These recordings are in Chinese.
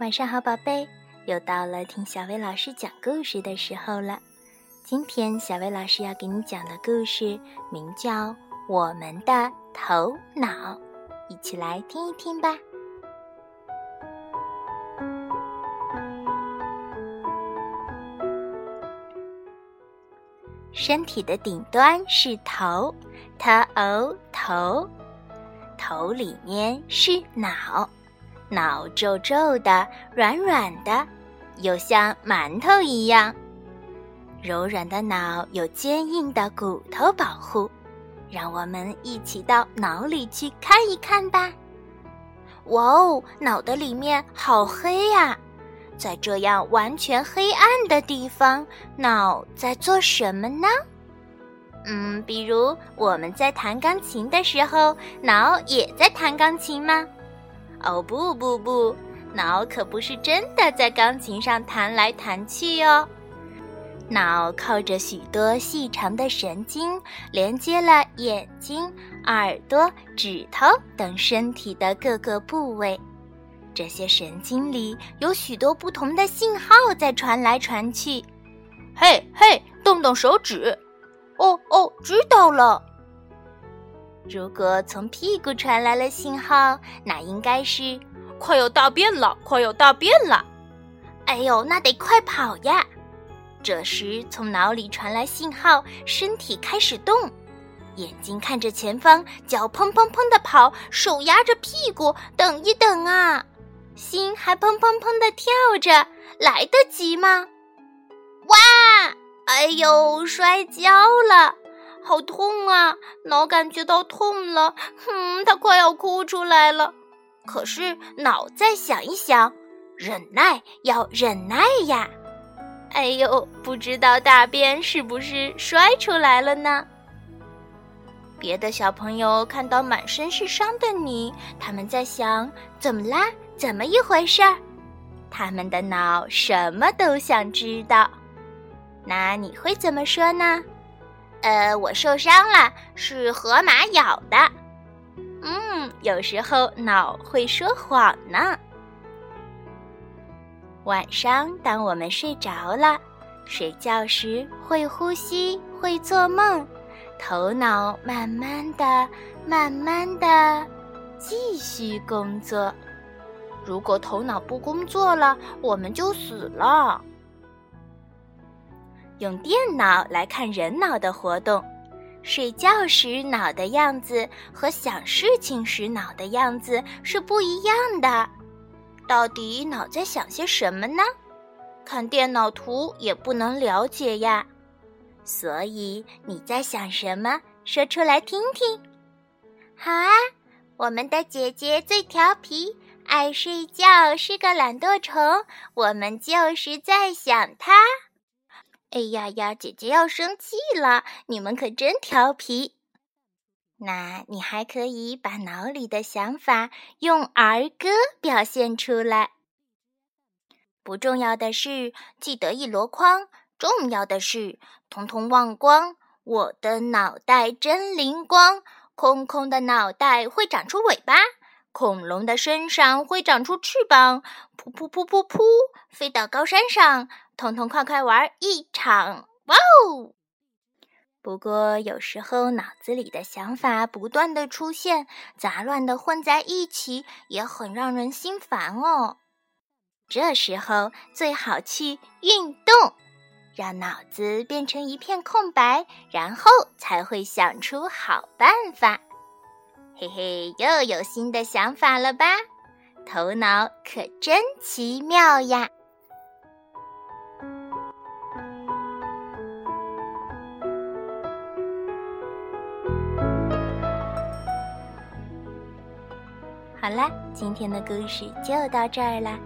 晚上好，宝贝，又到了听小薇老师讲故事的时候了。今天小薇老师要给你讲的故事名叫《我们的头脑》，一起来听一听吧。身体的顶端是头，头头，头里面是脑。脑皱皱的，软软的，又像馒头一样。柔软的脑有坚硬的骨头保护，让我们一起到脑里去看一看吧。哇哦，脑的里面好黑呀！在这样完全黑暗的地方，脑在做什么呢？嗯，比如我们在弹钢琴的时候，脑也在弹钢琴吗？哦不不不，脑可不是真的在钢琴上弹来弹去哦。脑靠着许多细长的神经，连接了眼睛、耳朵、指头等身体的各个部位。这些神经里有许多不同的信号在传来传去。嘿嘿，动动手指。哦哦，知道了。如果从屁股传来了信号，那应该是快要大便了，快要大便了。哎呦，那得快跑呀！这时从脑里传来信号，身体开始动，眼睛看着前方，脚砰砰砰的跑，手压着屁股，等一等啊，心还砰砰砰的跳着，来得及吗？哇！哎呦，摔跤了！好痛啊！脑感觉到痛了，哼，他快要哭出来了。可是脑再想一想，忍耐要忍耐呀。哎呦，不知道大便是不是摔出来了呢？别的小朋友看到满身是伤的你，他们在想：怎么啦？怎么一回事儿？他们的脑什么都想知道。那你会怎么说呢？呃，我受伤了，是河马咬的。嗯，有时候脑会说谎呢。晚上，当我们睡着了，睡觉时会呼吸，会做梦，头脑慢慢的、慢慢的继续工作。如果头脑不工作了，我们就死了。用电脑来看人脑的活动，睡觉时脑的样子和想事情时脑的样子是不一样的。到底脑在想些什么呢？看电脑图也不能了解呀。所以你在想什么？说出来听听。好啊，我们的姐姐最调皮，爱睡觉，是个懒惰虫。我们就是在想她。哎呀呀，姐姐要生气了！你们可真调皮。那你还可以把脑里的想法用儿歌表现出来。不重要的是记得一箩筐，重要的是统统忘光。我的脑袋真灵光，空空的脑袋会长出尾巴，恐龙的身上会长出翅膀，噗噗噗噗噗，飞到高山上。痛痛快快玩一场，哇哦！不过有时候脑子里的想法不断的出现，杂乱的混在一起，也很让人心烦哦。这时候最好去运动，让脑子变成一片空白，然后才会想出好办法。嘿嘿，又有新的想法了吧？头脑可真奇妙呀！好啦，今天的故事就到这儿啦。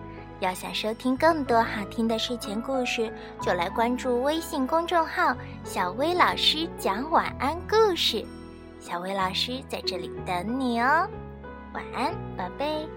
要想收听更多好听的睡前故事，就来关注微信公众号“小薇老师讲晚安故事”。小薇老师在这里等你哦，晚安，宝贝。